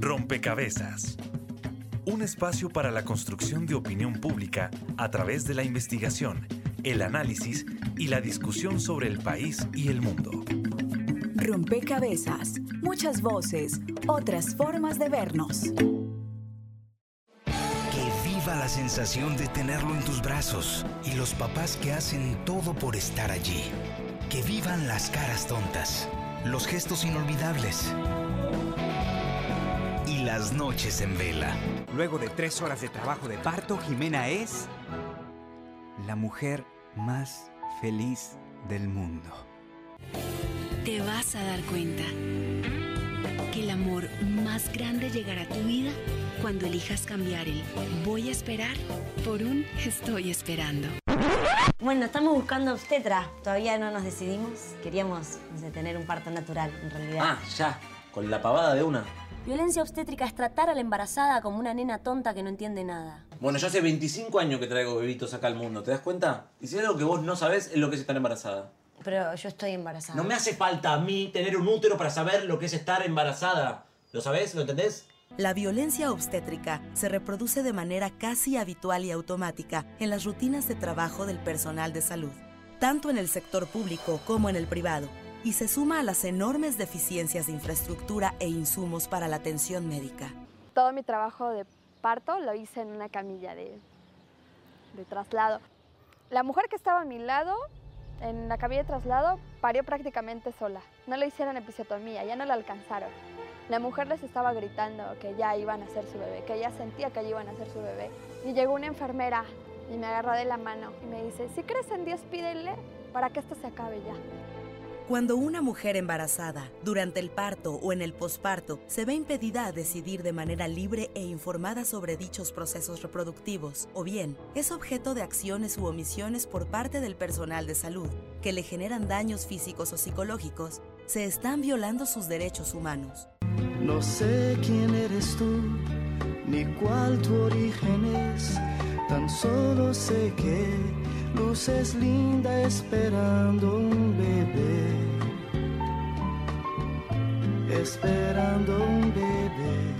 Rompecabezas. Un espacio para la construcción de opinión pública a través de la investigación, el análisis y la discusión sobre el país y el mundo. Rompecabezas. Muchas voces, otras formas de vernos. Que viva la sensación de tenerlo en tus brazos y los papás que hacen todo por estar allí. Que vivan las caras tontas, los gestos inolvidables y las noches en vela. Luego de tres horas de trabajo de parto, Jimena es la mujer más feliz del mundo. Te vas a dar cuenta que el amor más grande llegará a tu vida cuando elijas cambiar el voy a esperar por un estoy esperando. Bueno, estamos buscando obstetra. Todavía no nos decidimos. Queríamos tener un parto natural, en realidad. Ah, ya. Con la pavada de una. Violencia obstétrica es tratar a la embarazada como una nena tonta que no entiende nada. Bueno, yo hace 25 años que traigo bebitos acá al mundo, ¿te das cuenta? Y si hay algo que vos no sabés es lo que es estar embarazada. Pero yo estoy embarazada. No me hace falta a mí tener un útero para saber lo que es estar embarazada. ¿Lo sabés? ¿Lo entendés? La violencia obstétrica se reproduce de manera casi habitual y automática en las rutinas de trabajo del personal de salud, tanto en el sector público como en el privado y se suma a las enormes deficiencias de infraestructura e insumos para la atención médica. Todo mi trabajo de parto lo hice en una camilla de, de traslado. La mujer que estaba a mi lado, en la camilla de traslado, parió prácticamente sola. No le hicieron episiotomía, ya no la alcanzaron. La mujer les estaba gritando que ya iban a hacer su bebé, que ella sentía que ya iban a hacer su bebé. Y llegó una enfermera y me agarró de la mano y me dice, si crees en Dios, pídele para que esto se acabe ya. Cuando una mujer embarazada, durante el parto o en el posparto, se ve impedida a decidir de manera libre e informada sobre dichos procesos reproductivos, o bien es objeto de acciones u omisiones por parte del personal de salud, que le generan daños físicos o psicológicos, se están violando sus derechos humanos. No sé quién eres tú, ni cuál tu origen es, tan solo sé que luces linda esperando un bebé, esperando un bebé.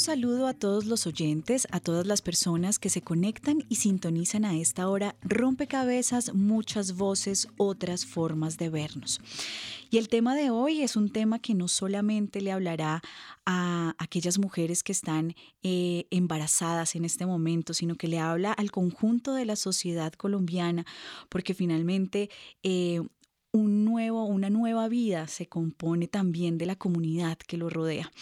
Saludo a todos los oyentes, a todas las personas que se conectan y sintonizan a esta hora. Rompecabezas, muchas voces, otras formas de vernos. Y el tema de hoy es un tema que no solamente le hablará a aquellas mujeres que están eh, embarazadas en este momento, sino que le habla al conjunto de la sociedad colombiana, porque finalmente... Eh, un nuevo, una nueva vida se compone también de la comunidad que lo rodea.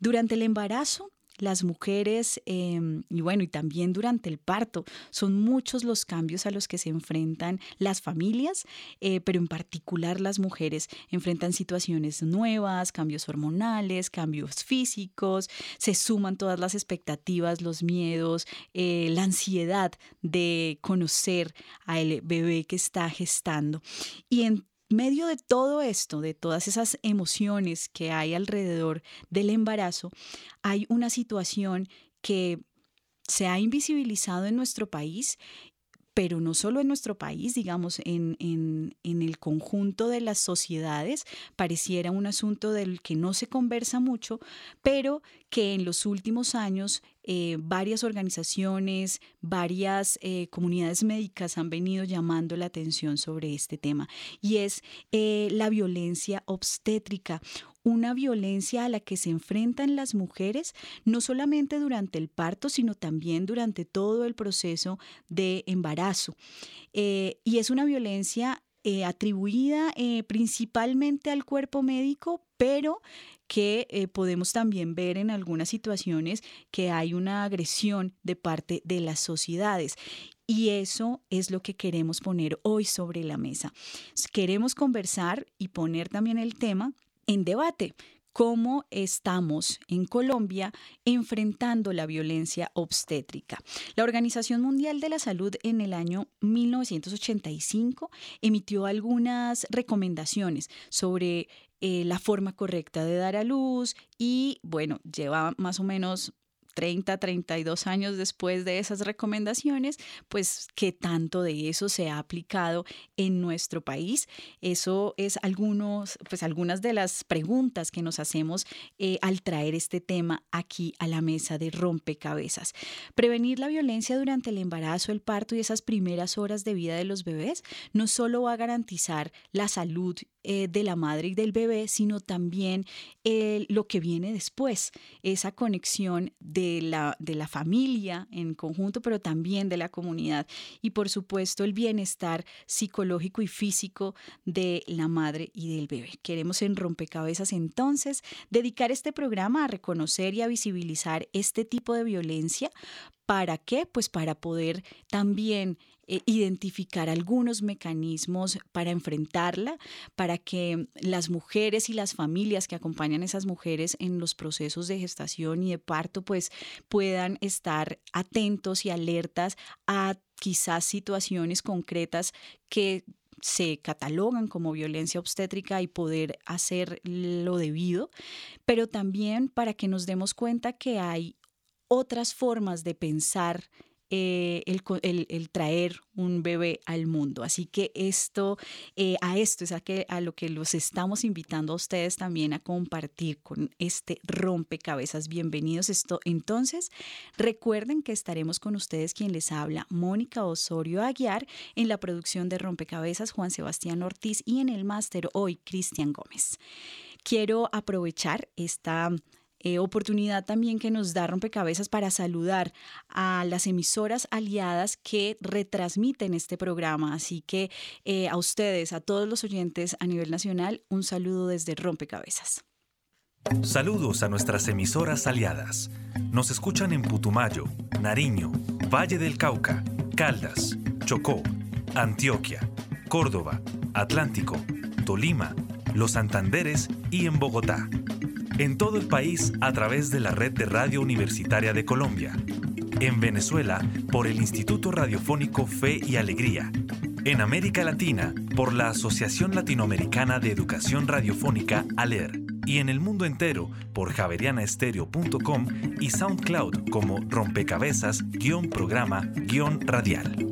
Durante el embarazo, las mujeres em, y bueno, y también durante el parto. Son muchos los cambios a los que se enfrentan las familias, eh, pero en particular las mujeres enfrentan situaciones nuevas, cambios hormonales, cambios físicos, se suman todas las expectativas, los miedos, eh, la ansiedad de conocer al bebé que está gestando. Y medio de todo esto, de todas esas emociones que hay alrededor del embarazo, hay una situación que se ha invisibilizado en nuestro país pero no solo en nuestro país, digamos, en, en, en, el conjunto de las sociedades, pareciera un asunto del que no se conversa mucho, pero que en los últimos años eh, varias organizaciones, varias eh, comunidades médicas han venido llamando la atención sobre este tema, y es eh, la violencia obstétrica una violencia a la que se enfrentan las mujeres, no solamente durante el parto, sino también durante todo el proceso de embarazo. Y es una violencia atribuida principalmente al cuerpo médico, pero que podemos también ver en algunas situaciones que hay una agresión de parte de las sociedades. Y eso es lo que queremos poner hoy sobre la mesa. Queremos conversar y poner también el tema en debate cómo estamos en Colombia enfrentando la violencia obstétrica. La Organización Mundial de la Salud en el año 1985 emitió algunas recomendaciones sobre eh, la forma correcta de dar a luz y, bueno, lleva más o menos 30, 32 años después de esas recomendaciones, pues qué tanto de eso se ha aplicado en nuestro país. Eso es algunos, pues algunas de las preguntas que nos hacemos eh, al traer este tema aquí a la mesa de rompecabezas. Prevenir la violencia durante el embarazo, el parto y esas primeras horas de vida de los bebés no solo va a garantizar la salud eh, de la madre y del bebé, sino también eh, lo que viene después, esa conexión de la, de la familia en conjunto, pero también de la comunidad y por supuesto el bienestar psicológico y físico de la madre y del bebé. Queremos en Rompecabezas entonces dedicar este programa a reconocer y a visibilizar este tipo de violencia. ¿Para qué? Pues para poder también eh, identificar algunos mecanismos para enfrentarla, para que las mujeres y las familias que acompañan a esas mujeres en los procesos de gestación y de parto, pues puedan estar atentos y alertas a quizás situaciones concretas que se catalogan como violencia obstétrica y poder hacer lo debido, pero también para que nos demos cuenta que hay otras formas de pensar eh, el, traer un bebé al mundo. Así que esto, eh, a esto es a, que, a lo que los estamos invitando a ustedes también a compartir con este rompecabezas. Bienvenidos. Esto, entonces, recuerden que estaremos con ustedes quien les habla, Mónica Osorio Aguiar, en la producción de Rompecabezas, Juan Sebastián Ortiz y en el máster hoy, Cristian Gómez. Quiero aprovechar esta eh, oportunidad también que nos da Rompecabezas para saludar a las emisoras aliadas que retransmiten este programa. Así que eh, a ustedes, a todos los oyentes a nivel nacional, un saludo desde Rompecabezas. Saludos a nuestras emisoras aliadas. Nos escuchan en Putumayo, Nariño, Valle del Cauca, Caldas, Chocó, Antioquia, Córdoba, Atlántico, Tolima, Los Santanderes y en Bogotá en todo el país a través de la red de Radio Universitaria de Colombia, en Venezuela por el Instituto Radiofónico Fe y Alegría, en América Latina por la Asociación Latinoamericana de Educación Radiofónica ALER y en el mundo entero por javerianaestereo.com y SoundCloud como rompecabezas-programa-radial.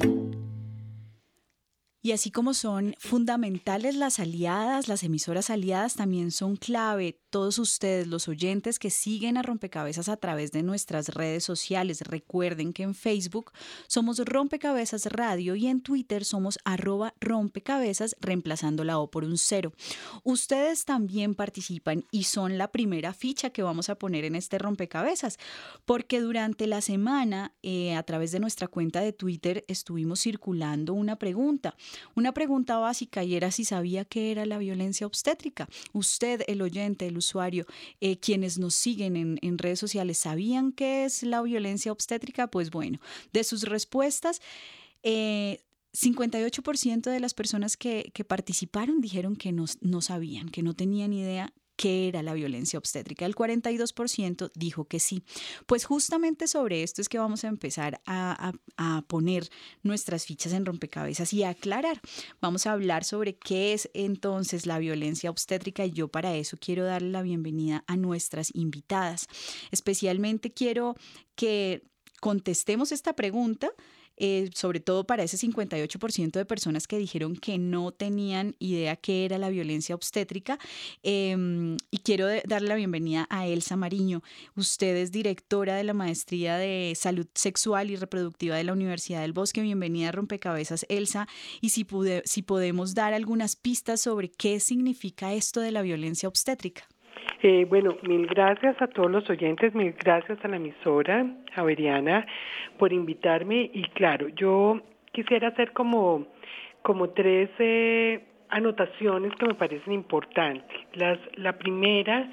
Y así como son fundamentales las aliadas, las emisoras aliadas también son clave. Todos ustedes, los oyentes que siguen a Rompecabezas a través de nuestras redes sociales, recuerden que en Facebook somos Rompecabezas Radio y en Twitter somos arroba rompecabezas reemplazando la O por un cero. Ustedes también participan y son la primera ficha que vamos a poner en este rompecabezas, porque durante la semana eh, a través de nuestra cuenta de Twitter estuvimos circulando una pregunta. Una pregunta básica y era si sabía qué era la violencia obstétrica. Usted, el oyente, el usuario, eh, quienes nos siguen en, redes sociales, ¿sabían qué es la violencia obstétrica? Pues bueno, de sus respuestas... 58% eh, de las personas que, participaron dijeron que no, no, sabían, que no tenían idea qué era la violencia obstétrica. El 42% dijo que sí. Pues justamente sobre esto es que vamos a empezar a, poner nuestras fichas en rompecabezas y a aclarar. Vamos a hablar sobre qué es entonces la violencia obstétrica y yo para eso quiero darle la bienvenida a nuestras invitadas. Especialmente quiero que contestemos esta pregunta eh, sobre todo para ese 58% de personas que dijeron que no tenían idea qué era la violencia obstétrica. Em, y quiero darle la bienvenida a Elsa Mariño. Usted es directora de la Maestría de Salud Sexual y Reproductiva de la Universidad del Bosque. Bienvenida a Rompecabezas, Elsa. Y si, si podemos dar algunas pistas sobre qué significa esto de la violencia obstétrica. Eh, bueno, mil gracias a todos los oyentes, mil gracias a la emisora Javeriana por invitarme y claro, yo quisiera hacer como, como tres eh, anotaciones que me parecen importantes. Las, la primera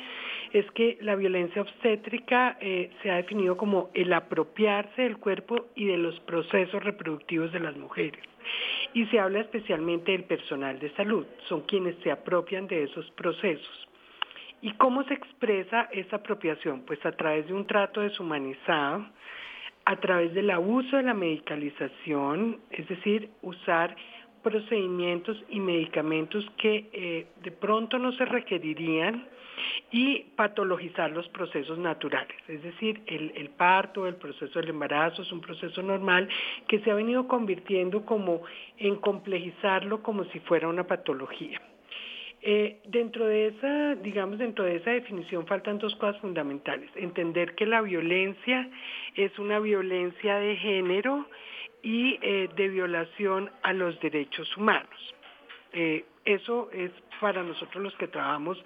es que la violencia obstétrica eh, se ha definido como el apropiarse del cuerpo y de los procesos reproductivos de las mujeres. Y se habla especialmente del personal de salud, son quienes se apropian de esos procesos. ¿Y cómo se expresa esa apropiación? Pues a través de un trato deshumanizado, a través del abuso de la medicalización, es decir, usar procedimientos y medicamentos que eh, de pronto no se requerirían y patologizar los procesos naturales. Es decir, el parto, el proceso del embarazo es un proceso normal que se ha venido convirtiendo como en complejizarlo como si fuera una patología. Eh, dentro de esa, digamos, dentro de esa definición faltan dos cosas fundamentales. Entender que la violencia es una violencia de género y eh, de violación a los derechos humanos. Eh, eso es para nosotros los que trabajamos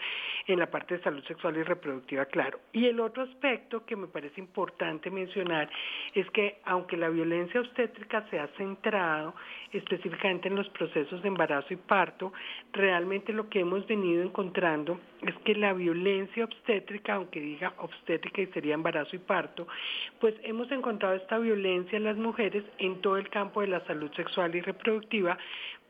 en la parte de salud sexual y reproductiva, claro. Y el otro aspecto que me parece importante mencionar es que aunque la violencia obstétrica se ha centrado específicamente en los procesos de embarazo y parto, realmente lo que hemos venido encontrando es que la violencia obstétrica, aunque diga obstétrica y sería embarazo y parto, pues hemos encontrado esta violencia en las mujeres en todo el campo de la salud sexual y reproductiva,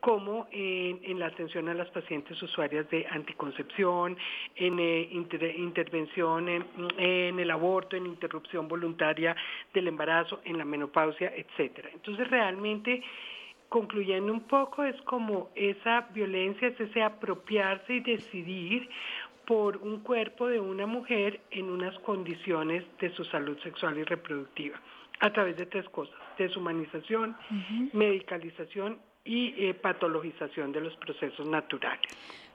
como en, la atención a las pacientes usuarias de anticoncepción, en eh, intervención en, el aborto, en interrupción voluntaria del embarazo, en la menopausia, etcétera. Entonces realmente concluyendo un poco es como esa violencia es ese apropiarse y decidir por un cuerpo de una mujer en unas condiciones de su salud sexual y reproductiva a través de tres cosas, deshumanización, medicalización y eh, patologización de los procesos naturales.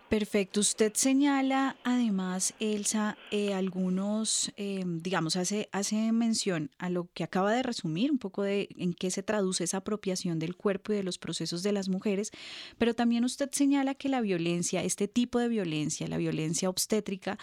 Perfecto. Usted señala además, Elsa, eh, algunos, eh, digamos, hace, hace mención a lo que acaba de resumir, un poco de en qué se traduce esa apropiación del cuerpo y de los procesos de las mujeres, pero también usted señala que la violencia, este tipo de violencia, la violencia obstétrica,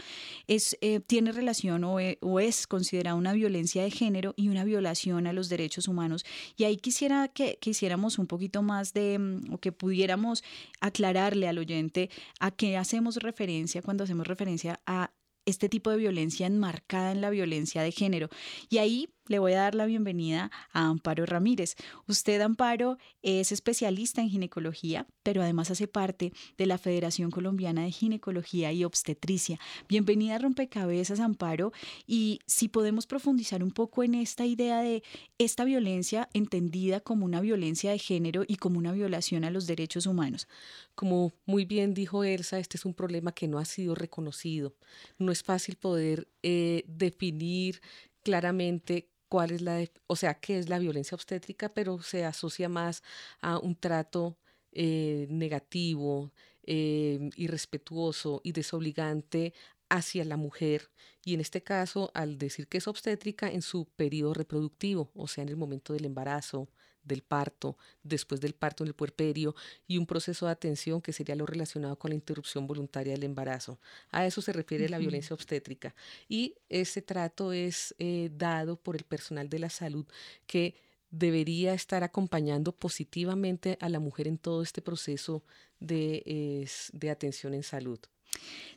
es, eh, tiene relación o, o es considerada una violencia de género y una violación a los derechos humanos. Y ahí quisiera que, que hiciéramos un poquito más de, mm, o que pudiéramos aclararle al oyente a qué hacemos referencia cuando hacemos referencia a este tipo de violencia enmarcada en la violencia de género. Y ahí le voy a dar la bienvenida a Amparo Ramírez. Usted, Amparo, es especialista en ginecología, pero además hace parte de la Federación Colombiana de Ginecología y Obstetricia. Bienvenida a Rompecabezas, Amparo. Y si podemos profundizar un poco en esta idea de esta violencia entendida como una violencia de género y como una violación a los derechos humanos. Como muy bien dijo Elsa, este es un problema que no ha sido reconocido. No es fácil poder eh, definir claramente cuál es la, o sea, qué es la violencia obstétrica, pero se asocia más a un trato eh, negativo, eh, irrespetuoso y desobligante hacia la mujer y en este caso al decir que es obstétrica en su periodo reproductivo, o sea, en el momento del embarazo, del parto, después del parto en el puerperio y un proceso de atención que sería lo relacionado con la interrupción voluntaria del embarazo. A eso se refiere la violencia obstétrica y ese trato es eh, dado por el personal de la salud que debería estar acompañando positivamente a la mujer en todo este proceso de, de atención en salud.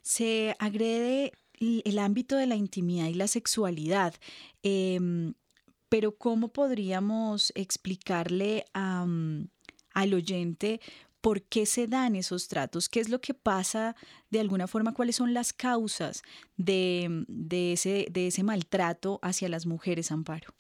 Se agrede el ámbito de la intimidad y la sexualidad. Em, pero ¿cómo podríamos explicarle mm, al oyente por qué se dan esos tratos? ¿Qué es lo que pasa de alguna forma? ¿Cuáles son las causas de, de, ese, de ese maltrato hacia las mujeres, Amparo?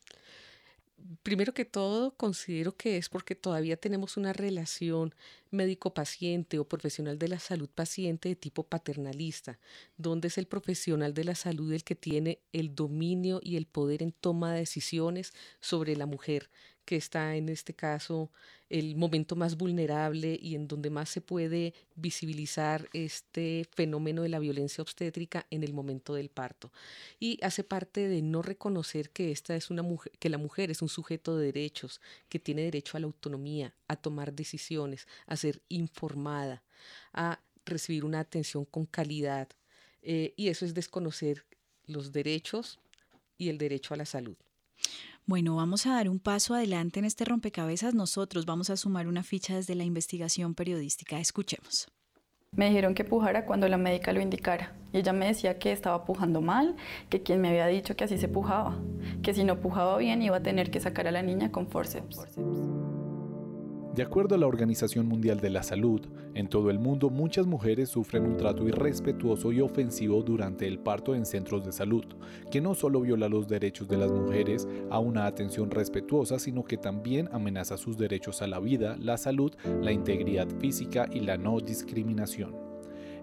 Primero que todo, considero que es porque todavía tenemos una relación médico-paciente o profesional de la salud paciente de tipo paternalista, donde es el profesional de la salud el que tiene el dominio y el poder en toma de decisiones sobre la mujer, que está en este caso el momento más vulnerable y en donde más se puede visibilizar este fenómeno de la violencia obstétrica en el momento del parto. Y hace parte de no reconocer que esta es una mujer, que la mujer es un sujeto de derechos, que tiene derecho a la autonomía, a tomar decisiones, a ser informada, a recibir una atención con calidad. Eh, y eso es desconocer los derechos y el derecho a la salud. Bueno, vamos a dar un paso adelante en este rompecabezas. Nosotros vamos a sumar una ficha desde la investigación periodística. Escuchemos. Me dijeron que pujara cuando la médica lo indicara. Y ella me decía que estaba pujando mal, que quien me había dicho que así se pujaba, que si no pujaba bien iba a tener que sacar a la niña con forceps. De acuerdo a la Organización Mundial de la Salud, en todo el mundo muchas mujeres sufren un trato irrespetuoso y ofensivo durante el parto en centros de salud, que no solo viola los derechos de las mujeres a una atención respetuosa, sino que también amenaza sus derechos a la vida, la salud, la integridad física y la no discriminación.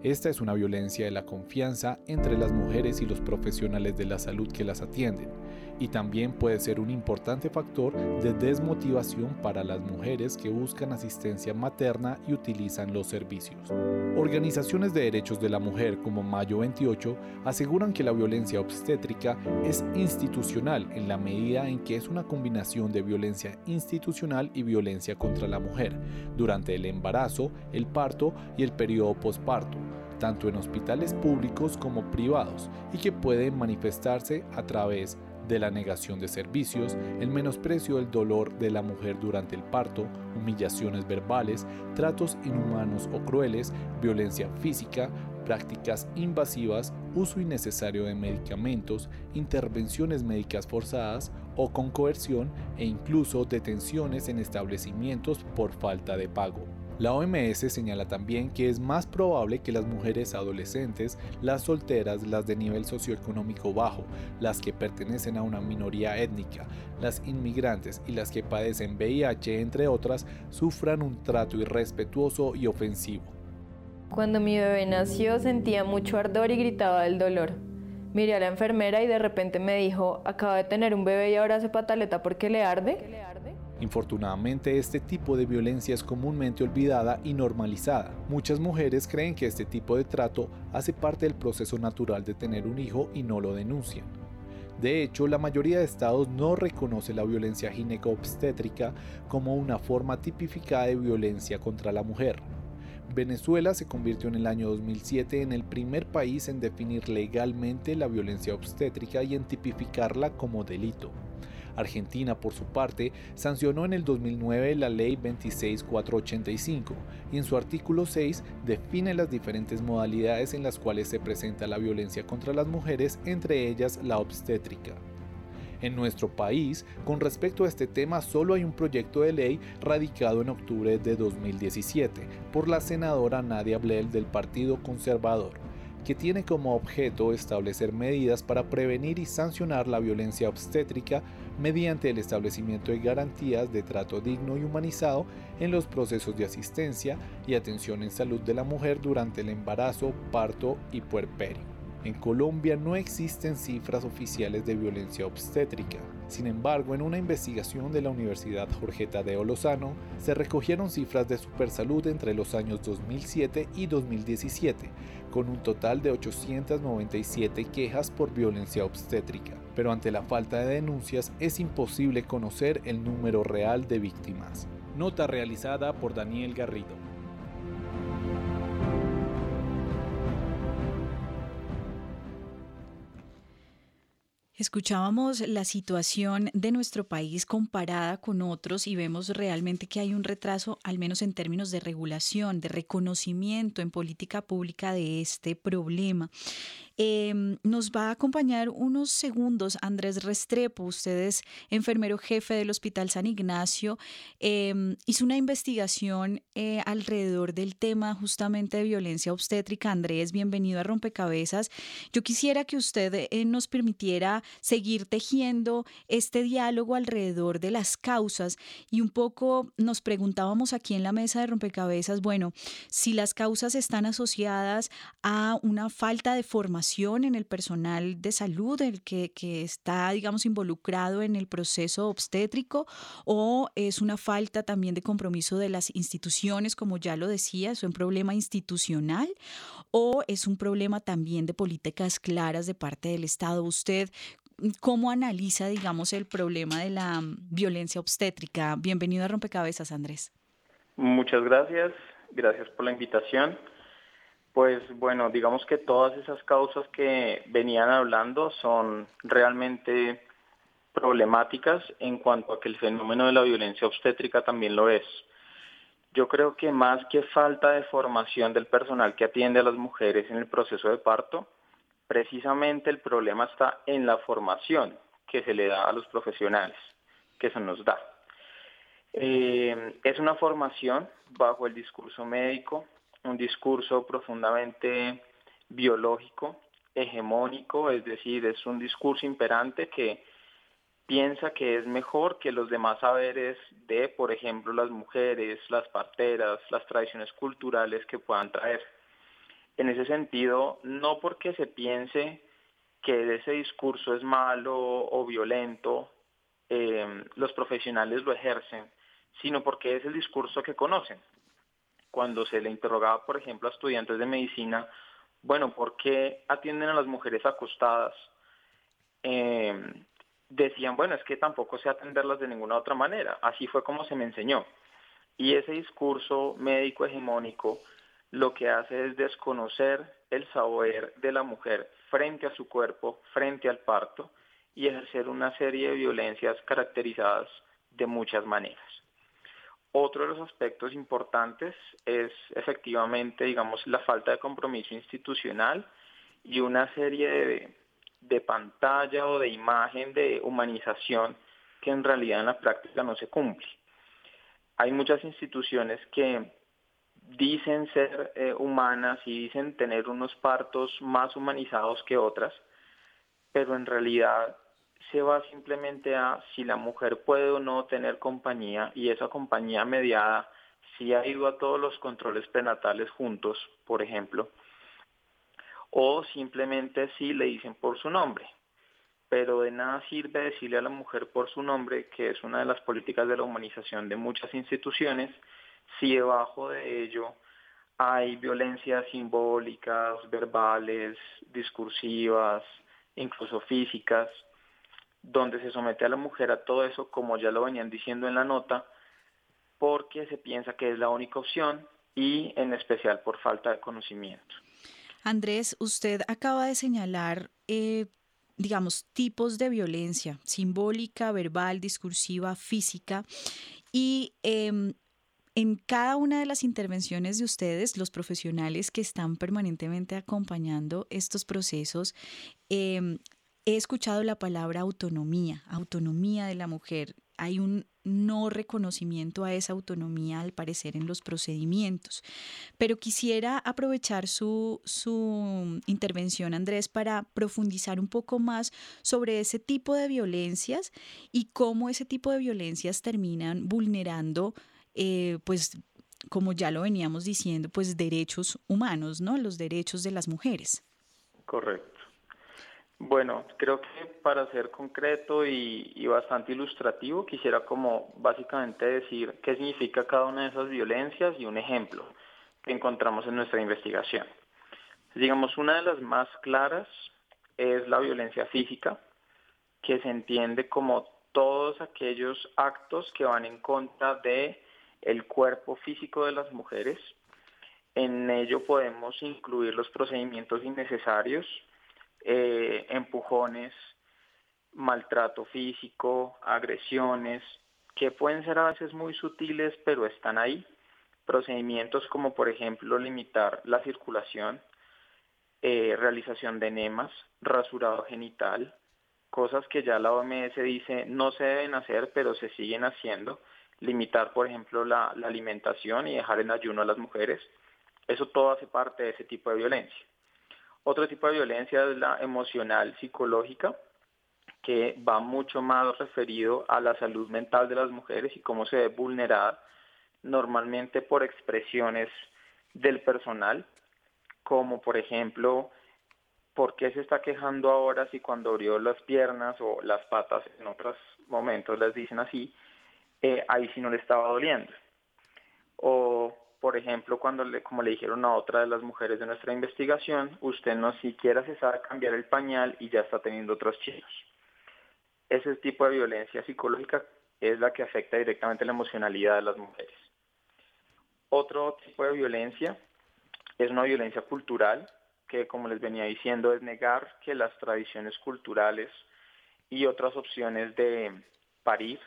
Esta es una violencia de la confianza entre las mujeres y los profesionales de la salud que las atienden y también puede ser un importante factor de desmotivación para las mujeres que buscan asistencia materna y utilizan los servicios. Organizaciones de derechos de la mujer como Mayo 28 aseguran que la violencia obstétrica es institucional en la medida en que es una combinación de violencia institucional y violencia contra la mujer durante el embarazo, el parto y el periodo posparto tanto en hospitales públicos como privados y que puede manifestarse a través de la negación de servicios, el menosprecio del dolor de la mujer durante el parto, humillaciones verbales, tratos inhumanos o crueles, violencia física, prácticas invasivas, uso innecesario de medicamentos, intervenciones médicas forzadas o con coerción e incluso detenciones en establecimientos por falta de pago. La OMS señala también que es más probable que las mujeres adolescentes, las solteras, las de nivel socioeconómico bajo, las que pertenecen a una minoría étnica, las inmigrantes y las que padecen VIH, entre otras, sufran un trato irrespetuoso y ofensivo. Cuando mi bebé nació sentía mucho ardor y gritaba del dolor. Miré a la enfermera y de repente me dijo, acaba de tener un bebé y ahora hace pataleta porque le arde. Infortunadamente, este tipo de violencia es comúnmente olvidada y normalizada. Muchas mujeres creen que este tipo de trato hace parte del proceso natural de tener un hijo y no lo denuncian. De hecho, la mayoría de estados no reconoce la violencia gineco-obstétrica como una forma tipificada de violencia contra la mujer. Venezuela se convirtió en el año 2007 en el primer país en definir legalmente la violencia obstétrica y en tipificarla como delito. Argentina, por su parte, sancionó en el 2009 la Ley 26485 y en su artículo 6 define las diferentes modalidades en las cuales se presenta la violencia contra las mujeres, entre ellas la obstétrica. En nuestro país, con respecto a este tema, solo hay un proyecto de ley radicado en octubre de 2017 por la senadora Nadia Blel del Partido Conservador que tiene como objeto establecer medidas para prevenir y sancionar la violencia obstétrica mediante el establecimiento de garantías de trato digno y humanizado en los procesos de asistencia y atención en salud de la mujer durante el embarazo, parto y puerperio. En Colombia no existen cifras oficiales de violencia obstétrica. Sin embargo, en una investigación de la Universidad Jorge Tadeo Lozano, se recogieron cifras de Supersalud entre los años 2007 y 2017, con un total de 897 quejas por violencia obstétrica. Pero ante la falta de denuncias es imposible conocer el número real de víctimas. Nota realizada por Daniel Garrido. Escuchábamos la situación de nuestro país comparada con otros y vemos realmente que hay un retraso, al menos en términos de regulación, de reconocimiento en política pública de este problema. Em, nos va a acompañar unos segundos Andrés Restrepo, usted es enfermero jefe del Hospital San Ignacio, em, hizo una investigación eh, alrededor del tema justamente de violencia obstétrica. Andrés, bienvenido a Rompecabezas. Yo quisiera que usted eh, nos permitiera seguir tejiendo este diálogo alrededor de las causas y un poco nos preguntábamos aquí en la mesa de Rompecabezas, bueno, si las causas están asociadas a una falta de formación, en el personal de salud, el que, que está, digamos, involucrado en el proceso obstétrico, o es una falta también de compromiso de las instituciones, como ya lo decía, es un problema institucional, o es un problema también de políticas claras de parte del Estado. Usted, ¿Cómo analiza, digamos, el problema de la violencia obstétrica? Bienvenido a Rompecabezas, Andrés. Muchas gracias. Gracias por la invitación. Pues bueno, digamos que todas esas causas que venían hablando son realmente problemáticas en cuanto a que el fenómeno de la violencia obstétrica también lo es. Yo creo que más que falta de formación del personal que atiende a las mujeres en el proceso de parto, precisamente el problema está en la formación que se le da a los profesionales, que se nos da. Eh, es una formación bajo el discurso médico, un discurso profundamente biológico, hegemónico, es decir, es un discurso imperante que piensa que es mejor que los demás saberes de, por ejemplo, las mujeres, las parteras, las tradiciones culturales que puedan traer. En ese sentido, no porque se piense que ese discurso es malo o violento, eh, los profesionales lo ejercen, sino porque es el discurso que conocen. Cuando se le interrogaba, por ejemplo, a estudiantes de medicina, bueno, ¿por qué atienden a las mujeres acostadas? Eh, decían, bueno, es que tampoco sé atenderlas de ninguna otra manera. Así fue como se me enseñó. Y ese discurso médico hegemónico lo que hace es desconocer el saber de la mujer frente a su cuerpo, frente al parto, y ejercer una serie de violencias caracterizadas de muchas maneras. Otro de los aspectos importantes es efectivamente, digamos, la falta de compromiso institucional y una serie de, de pantalla o de imagen de humanización que en realidad en la práctica no se cumple. Hay muchas instituciones que dicen ser eh, humanas y dicen tener unos partos más humanizados que otras, pero en realidad se va simplemente a si la mujer puede o no tener compañía y esa compañía mediada si ha ido a todos los controles prenatales juntos, por ejemplo, o simplemente si le dicen por su nombre. Pero de nada sirve decirle a la mujer por su nombre, que es una de las políticas de la humanización de muchas instituciones, si debajo de ello hay violencias simbólicas, verbales, discursivas, incluso físicas, donde se somete a la mujer a todo eso, como ya lo venían diciendo en la nota, porque se piensa que es la única opción y en especial por falta de conocimiento. Andrés, usted acaba de señalar, eh, digamos, tipos de violencia, simbólica, verbal, discursiva, física, y em, en cada una de las intervenciones de ustedes, los profesionales que están permanentemente acompañando estos procesos, em, he escuchado la palabra autonomía, autonomía de la mujer. Hay un no reconocimiento a esa autonomía al parecer en los procedimientos. Pero quisiera aprovechar su, su intervención, Andrés, para profundizar un poco más sobre ese tipo de violencias y cómo ese tipo de violencias terminan vulnerando, eh, pues, como ya lo veníamos diciendo, pues derechos humanos, ¿no? Los derechos de las mujeres. Correcto. Bueno, creo que para ser concreto y, bastante ilustrativo, quisiera como básicamente decir qué significa cada una de esas violencias y un ejemplo que encontramos en nuestra investigación. Digamos, una de las más claras es la violencia física, que se entiende como todos aquellos actos que van en contra de el cuerpo físico de las mujeres. En ello podemos incluir los procedimientos innecesarios, eh, empujones, maltrato físico, agresiones, que pueden ser a veces muy sutiles, pero están ahí. Procedimientos como por ejemplo limitar la circulación, eh, realización de enemas, rasurado genital, cosas que ya la OMS dice no se deben hacer, pero se siguen haciendo. Limitar, por ejemplo, la alimentación y dejar en ayuno a las mujeres. Eso todo hace parte de ese tipo de violencia. Otro tipo de violencia es la emocional psicológica, que va mucho más referido a la salud mental de las mujeres y cómo se ve vulnerada normalmente por expresiones del personal, como por ejemplo, ¿por qué se está quejando ahora si cuando abrió las piernas o las patas en otros momentos les dicen así, eh, ahí sí no le estaba doliendo? O por ejemplo, cuando le, como le dijeron a otra de las mujeres de nuestra investigación, usted no siquiera se sabe cambiar el pañal y ya está teniendo otros chicos. Ese tipo de violencia psicológica es la que afecta directamente la emocionalidad de las mujeres. Otro tipo de violencia es una violencia cultural, que como les venía diciendo es negar que las tradiciones culturales y otras opciones de parir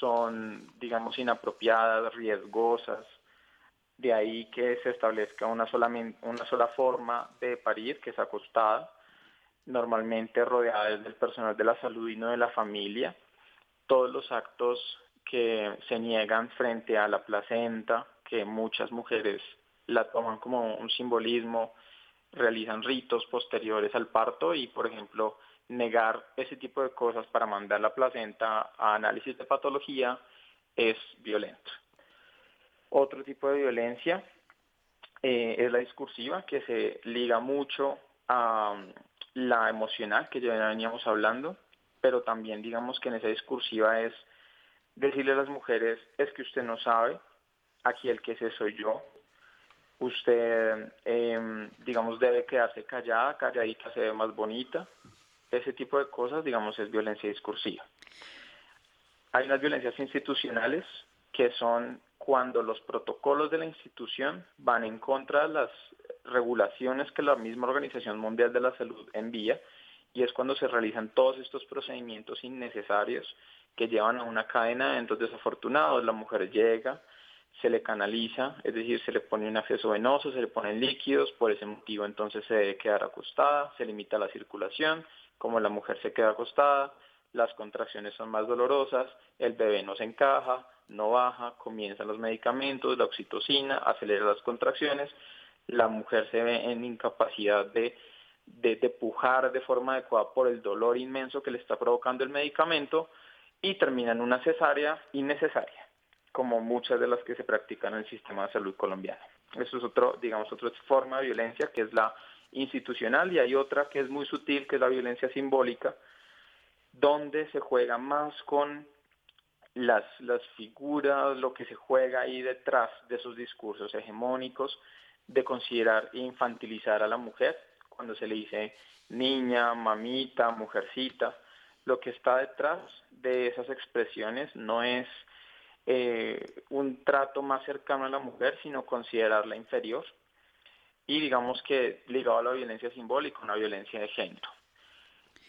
son, digamos, inapropiadas, riesgosas, de ahí que se establezca una sola, forma de parir, que es acostada, normalmente rodeada del personal de la salud y no de la familia. Todos los actos que se niegan frente a la placenta, que muchas mujeres la toman como un simbolismo, realizan ritos posteriores al parto y, por ejemplo, negar ese tipo de cosas para mandar la placenta a análisis de patología es violento. Otro tipo de violencia eh, es la discursiva, que se liga mucho a um, la emocional, que ya veníamos hablando, pero también digamos que en esa discursiva es decirle a las mujeres, es que usted no sabe, aquí el que sé soy yo, usted, em, digamos, debe quedarse callada, calladita se ve más bonita, ese tipo de cosas, digamos, es violencia discursiva. Hay unas violencias institucionales que son cuando los protocolos de la institución van en contra de las regulaciones que la misma Organización Mundial de la Salud envía y es cuando se realizan todos estos procedimientos innecesarios que llevan a una cadena de eventos desafortunados. La mujer llega, se le canaliza, es decir, se le pone un acceso venoso, se le ponen líquidos, por ese motivo entonces se debe quedar acostada, se limita la circulación, como la mujer se queda acostada, las contracciones son más dolorosas, el bebé no se encaja, no baja, comienzan los medicamentos, la oxitocina, acelera las contracciones, la mujer se ve en incapacidad de, de, de pujar de forma adecuada por el dolor inmenso que le está provocando el medicamento y termina en una cesárea innecesaria, como muchas de las que se practican en el sistema de salud colombiano. Eso es otro, digamos, otra forma de violencia que es la institucional y hay otra que es muy sutil, que es la violencia simbólica, donde se juega más con las, las figuras, lo que se juega ahí detrás de esos discursos hegemónicos, de considerar e infantilizar a la mujer, cuando se le dice niña, mamita, mujercita, lo que está detrás de esas expresiones no es eh, un trato más cercano a la mujer, sino considerarla inferior, y digamos que ligado a la violencia simbólica, una violencia de género,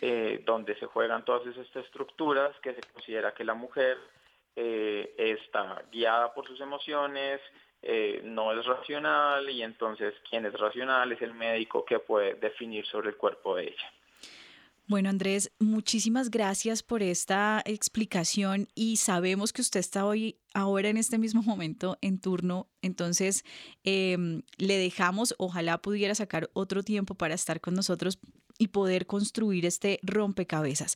eh, donde se juegan todas esas estructuras que se considera que la mujer eh, está guiada por sus emociones, eh, no es racional y entonces quien es racional es el médico que puede definir sobre el cuerpo de ella. Bueno, Andrés, muchísimas gracias por esta explicación y sabemos que usted está hoy, ahora en este mismo momento en turno, entonces em, le dejamos, ojalá pudiera sacar otro tiempo para estar con nosotros y poder construir este rompecabezas.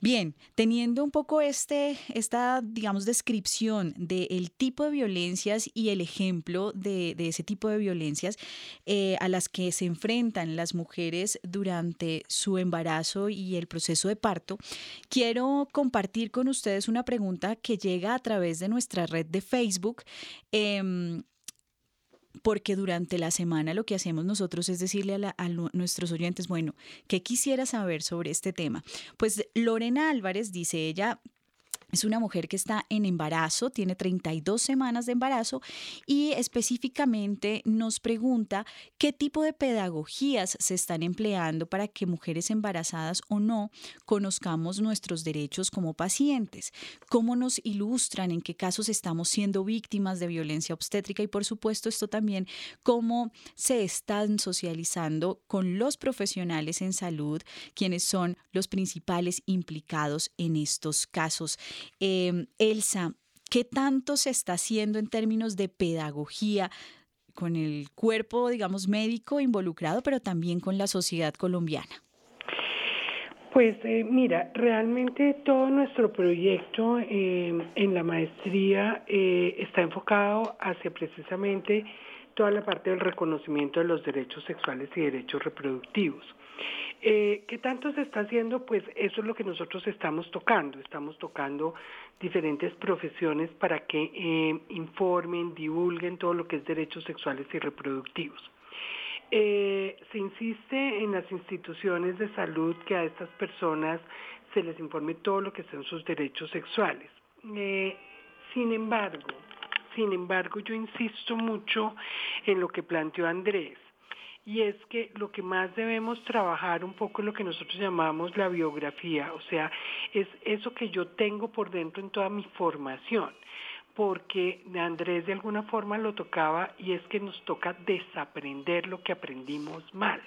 Bien, teniendo un poco este, esta, digamos, descripción del tipo de violencias y el ejemplo de, ese tipo de violencias eh, a las que se enfrentan las mujeres durante su embarazo y el proceso de parto, quiero compartir con ustedes una pregunta que llega a través de nuestra red de Facebook. Em, porque durante la semana lo que hacemos nosotros es decirle a, nuestros oyentes, bueno, ¿qué quisiera saber sobre este tema? Pues Lorena Álvarez dice ella, es una mujer que está en embarazo, tiene 32 semanas de embarazo y específicamente nos pregunta qué tipo de pedagogías se están empleando para que mujeres embarazadas o no conozcamos nuestros derechos como pacientes, cómo nos ilustran, en qué casos estamos siendo víctimas de violencia obstétrica y por supuesto esto también cómo se están socializando con los profesionales en salud, quienes son los principales implicados en estos casos. Em, Elsa, ¿qué tanto se está haciendo en términos de pedagogía con el cuerpo, digamos, médico involucrado, pero también con la sociedad colombiana? Pues eh, mira, realmente todo nuestro proyecto em, en la maestría eh, está enfocado hacia precisamente toda la parte del reconocimiento de los derechos sexuales y derechos reproductivos. Eh, ¿Qué tanto se está haciendo? Pues eso es lo que nosotros estamos tocando. Estamos tocando diferentes profesiones para que eh, informen, divulguen todo lo que es derechos sexuales y reproductivos. Eh, se insiste en las instituciones de salud que a estas personas se les informe todo lo que son sus derechos sexuales. sin embargo, sin embargo, yo insisto mucho en lo que planteó Andrés y es que lo que más debemos trabajar un poco es lo que nosotros llamamos la biografía, o sea, es eso que yo tengo por dentro en toda mi formación, porque Andrés de alguna forma lo tocaba y es que nos toca desaprender lo que aprendimos mal.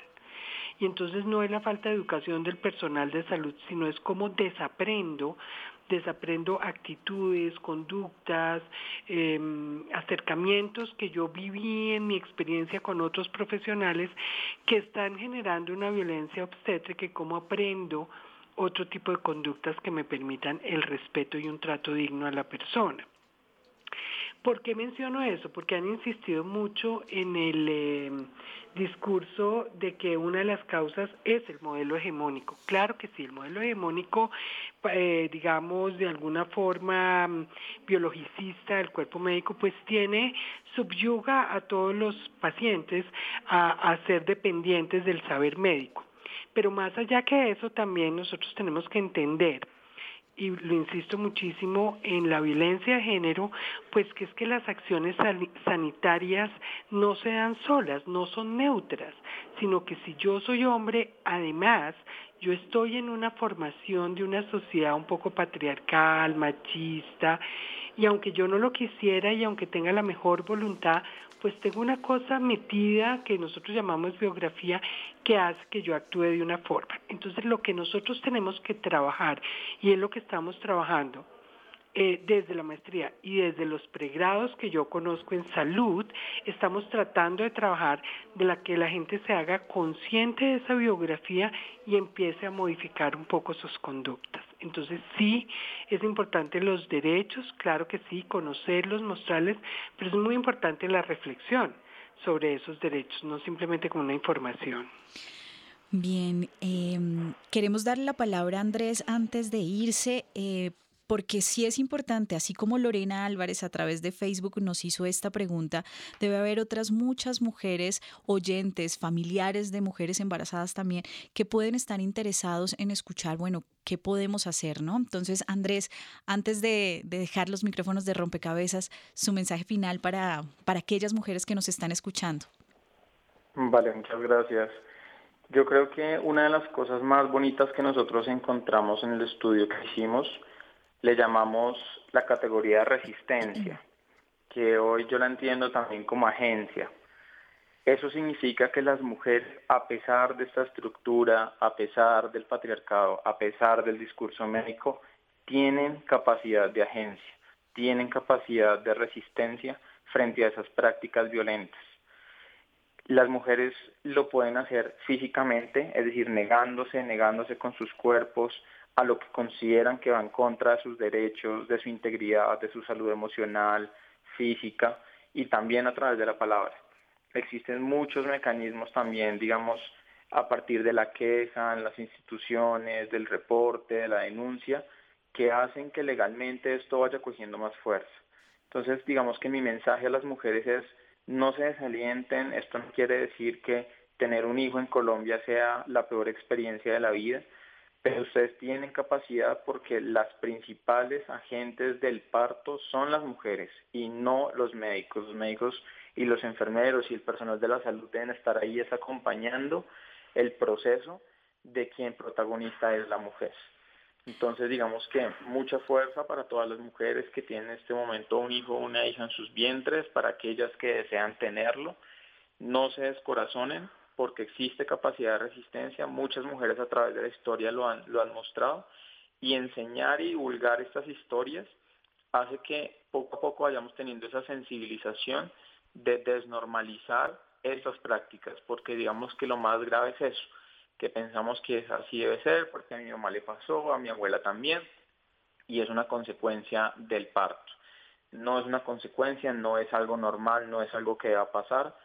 Y entonces no es la falta de educación del personal de salud, sino es como desaprendo desaprendo actitudes, conductas, em, acercamientos que yo viví en mi experiencia con otros profesionales que están generando una violencia obstétrica y cómo aprendo otro tipo de conductas que me permitan el respeto y un trato digno a la persona. ¿Por qué menciono eso? Porque han insistido mucho en el eh, discurso de que una de las causas es el modelo hegemónico. Claro que sí, el modelo hegemónico, eh, digamos, de alguna forma mm, biologicista del cuerpo médico, pues tiene, subyuga a todos los pacientes a, a ser dependientes del saber médico. Pero más allá que eso, también nosotros tenemos que entender y lo insisto muchísimo en la violencia de género, pues que es que las acciones sanitarias no se dan solas, no son neutras, sino que si yo soy hombre, además, yo estoy en una formación de una sociedad un poco patriarcal, machista, y aunque yo no lo quisiera y aunque tenga la mejor voluntad, pues tengo una cosa metida que nosotros llamamos biografía que hace que yo actúe de una forma. Entonces lo que nosotros tenemos que trabajar y es lo que estamos trabajando eh, desde la maestría y desde los pregrados que yo conozco en salud, estamos tratando de trabajar de la que la gente se haga consciente de esa biografía y empiece a modificar un poco sus conductas. Entonces sí, es importante los derechos, claro que sí, conocerlos, mostrarles, pero es muy importante la reflexión sobre esos derechos, no simplemente como una información. Bien, em, queremos darle la palabra a Andrés antes de irse. Eh, porque sí es importante, así como Lorena Álvarez a través de Facebook nos hizo esta pregunta, debe haber otras muchas mujeres oyentes, familiares de mujeres embarazadas también, que pueden estar interesados en escuchar, bueno, qué podemos hacer, ¿no? Entonces, Andrés, antes de, dejar los micrófonos de rompecabezas, su mensaje final para, para aquellas mujeres que nos están escuchando. Vale, muchas gracias. Yo creo que una de las cosas más bonitas que nosotros encontramos en el estudio que hicimos le llamamos la categoría de resistencia, que hoy yo la entiendo también como agencia. Eso significa que las mujeres, a pesar de esta estructura, a pesar del patriarcado, a pesar del discurso médico, tienen capacidad de agencia, tienen capacidad de resistencia frente a esas prácticas violentas. Las mujeres lo pueden hacer físicamente, es decir, negándose, negándose con sus cuerpos, a lo que consideran que va en contra de sus derechos, de su integridad, de su salud emocional, física y también a través de la palabra. Existen muchos mecanismos también, digamos, a partir de la queja en las instituciones, del reporte, de la denuncia, que hacen que legalmente esto vaya cogiendo más fuerza. Entonces, digamos que mi mensaje a las mujeres es, no se desalienten, esto no quiere decir que tener un hijo en Colombia sea la peor experiencia de la vida, pero ustedes tienen capacidad porque las principales agentes del parto son las mujeres y no los médicos. Los médicos y los enfermeros y el personal de la salud deben estar ahí es acompañando el proceso de quien protagonista es la mujer. Entonces digamos que mucha fuerza para todas las mujeres que tienen en este momento un hijo o una hija en sus vientres, para aquellas que desean tenerlo, no se descorazonen, porque existe capacidad de resistencia, muchas mujeres a través de la historia lo han, lo han mostrado, y enseñar y divulgar estas historias hace que poco a poco vayamos teniendo esa sensibilización de desnormalizar estas prácticas, porque digamos que lo más grave es eso, que pensamos que es así debe ser, porque a mi mamá le pasó, a mi abuela también, y es una consecuencia del parto. No es una consecuencia, no es algo normal, no es algo que va a pasar,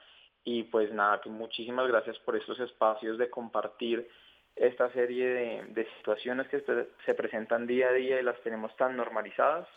y pues nada, muchísimas gracias por estos espacios de compartir esta serie de, situaciones que se presentan día a día y las tenemos tan normalizadas.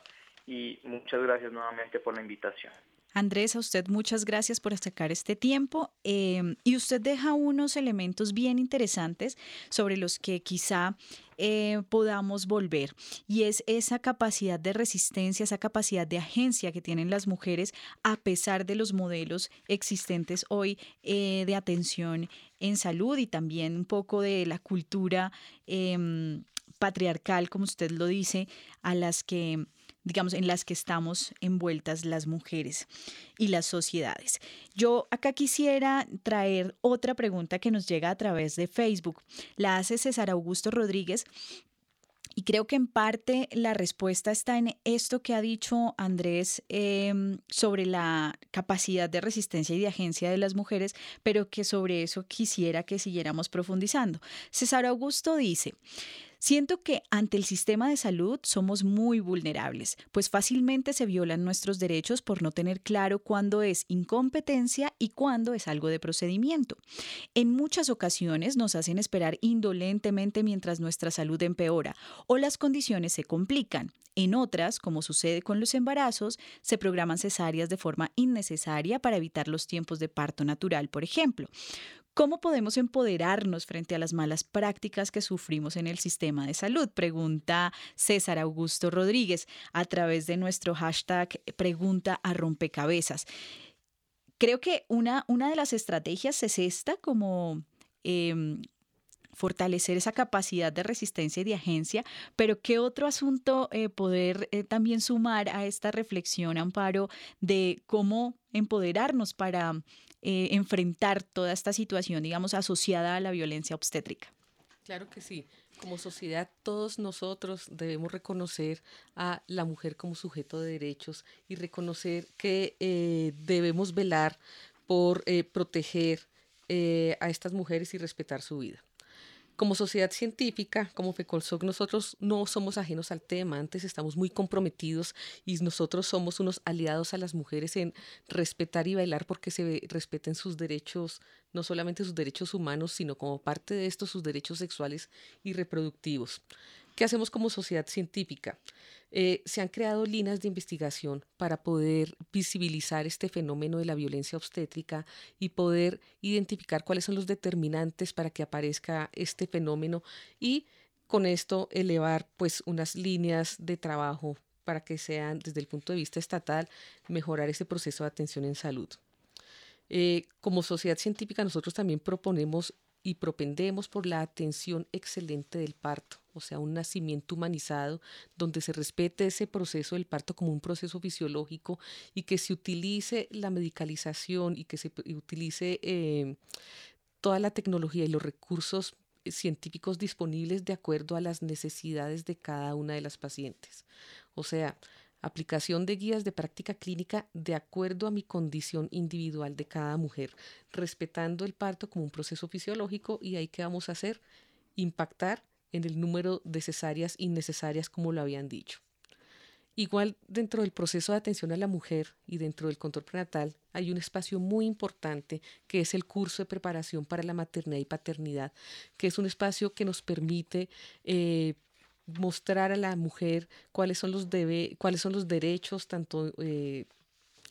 Y muchas gracias nuevamente por la invitación. Andrés, a usted muchas gracias por sacar este tiempo em, y usted deja unos elementos bien interesantes sobre los que quizá eh, podamos volver y es esa capacidad de resistencia, esa capacidad de agencia que tienen las mujeres a pesar de los modelos existentes hoy eh, de atención en salud y también un poco de la cultura em, patriarcal, como usted lo dice, a las que digamos, en las que estamos envueltas las mujeres y las sociedades. Yo acá quisiera traer otra pregunta que nos llega a través de Facebook. La hace César Augusto Rodríguez y creo que en parte la respuesta está en esto que ha dicho Andrés em, sobre la capacidad de resistencia y de agencia de las mujeres, pero que sobre eso quisiera que siguiéramos profundizando. César Augusto dice, Siento que ante el sistema de salud somos muy vulnerables, pues fácilmente se violan nuestros derechos por no tener claro cuándo es incompetencia y cuándo es algo de procedimiento. En muchas ocasiones nos hacen esperar indolentemente mientras nuestra salud empeora o las condiciones se complican. En otras, como sucede con los embarazos, se programan cesáreas de forma innecesaria para evitar los tiempos de parto natural, por ejemplo. ¿Cómo podemos empoderarnos frente a las malas prácticas que sufrimos en el sistema de salud? Pregunta César Augusto Rodríguez a través de nuestro hashtag pregunta a rompecabezas. Creo que una, una de las estrategias es esta, como em, fortalecer esa capacidad de resistencia y de agencia, pero ¿qué otro asunto eh, poder eh, también sumar a esta reflexión, Amparo, de cómo empoderarnos para eh, enfrentar toda esta situación, digamos, asociada a la violencia obstétrica. Claro que sí. Como sociedad, todos nosotros debemos reconocer a la mujer como sujeto de derechos y reconocer que eh, debemos velar por eh, proteger a estas mujeres y respetar su vida. Como sociedad científica, como FECOLSOC, nosotros no somos ajenos al tema, antes estamos muy comprometidos y nosotros somos unos aliados a las mujeres en respetar y bailar porque se respeten sus derechos, no solamente sus derechos humanos, sino como parte de esto sus derechos sexuales y reproductivos. ¿Qué hacemos como sociedad científica? Eh, se han creado líneas de investigación para poder visibilizar este fenómeno de la violencia obstétrica y poder identificar cuáles son los determinantes para que aparezca este fenómeno y con esto elevar pues unas líneas de trabajo para que sean desde el punto de vista estatal mejorar ese proceso de atención en salud. Eh, como sociedad científica nosotros también proponemos y propendemos por la atención excelente del parto, o sea, un nacimiento humanizado donde se respete ese proceso del parto como un proceso fisiológico y que se utilice la medicalización y que se utilice eh, toda la tecnología y los recursos científicos disponibles de acuerdo a las necesidades de cada una de las pacientes. O sea, aplicación de guías de práctica clínica de acuerdo a mi condición individual de cada mujer, respetando el parto como un proceso fisiológico y ahí qué vamos a hacer, impactar en el número de cesáreas innecesarias como lo habían dicho. Igual dentro del proceso de atención a la mujer y dentro del control prenatal hay un espacio muy importante que es el curso de preparación para la maternidad y paternidad, que es un espacio que nos permite eh, mostrar a la mujer cuáles son los debe, cuáles son los derechos tanto eh,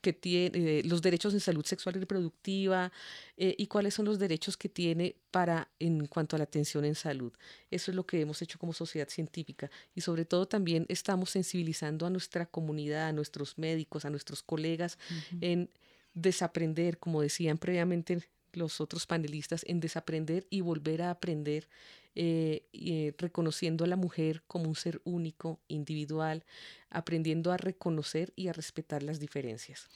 que tiene eh, los derechos en salud sexual y reproductiva eh, y cuáles son los derechos que tiene para en cuanto a la atención en salud. Eso es lo que hemos hecho como sociedad científica y sobre todo también estamos sensibilizando a nuestra comunidad, a nuestros médicos, a nuestros colegas en desaprender, como decían previamente los otros panelistas, en desaprender y volver a aprender eh, eh, reconociendo a la mujer como un ser único, individual, aprendiendo a reconocer y a respetar las diferencias.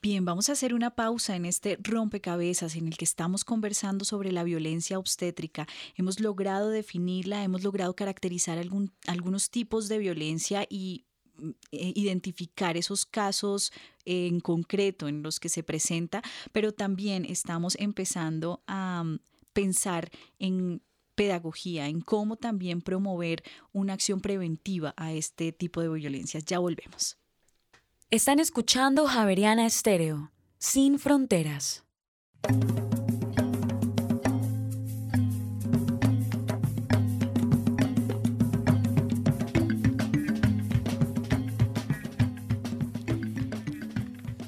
Bien, vamos a hacer una pausa en este rompecabezas en el que estamos conversando sobre la violencia obstétrica. Hemos logrado definirla, hemos logrado caracterizar algunos tipos de violencia y mm, eh, identificar esos casos en concreto en los que se presenta, pero también estamos empezando a mm, pensar en pedagogía, en cómo también promover una acción preventiva a este tipo de violencias. Ya volvemos. Están escuchando Javeriana Estéreo, sin fronteras.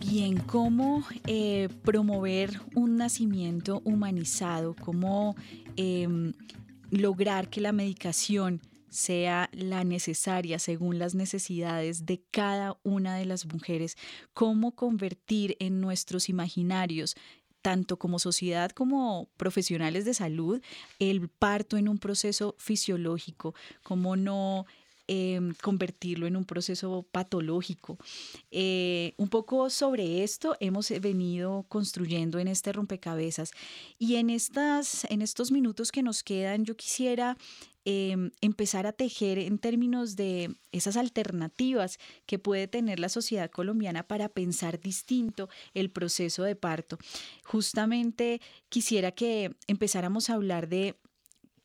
Bien, cómo eh, promover un nacimiento humanizado, cómo em, lograr que la medicación sea la necesaria según las necesidades de cada una de las mujeres, cómo convertir en nuestros imaginarios tanto como sociedad como profesionales de salud, el parto en un proceso fisiológico, cómo no Em, convertirlo en un proceso patológico. Eh, un poco sobre esto hemos venido construyendo en este rompecabezas y en, estas, en estos minutos que nos quedan yo quisiera em, empezar a tejer en términos de esas alternativas que puede tener la sociedad colombiana para pensar distinto el proceso de parto. Justamente quisiera que empezáramos a hablar de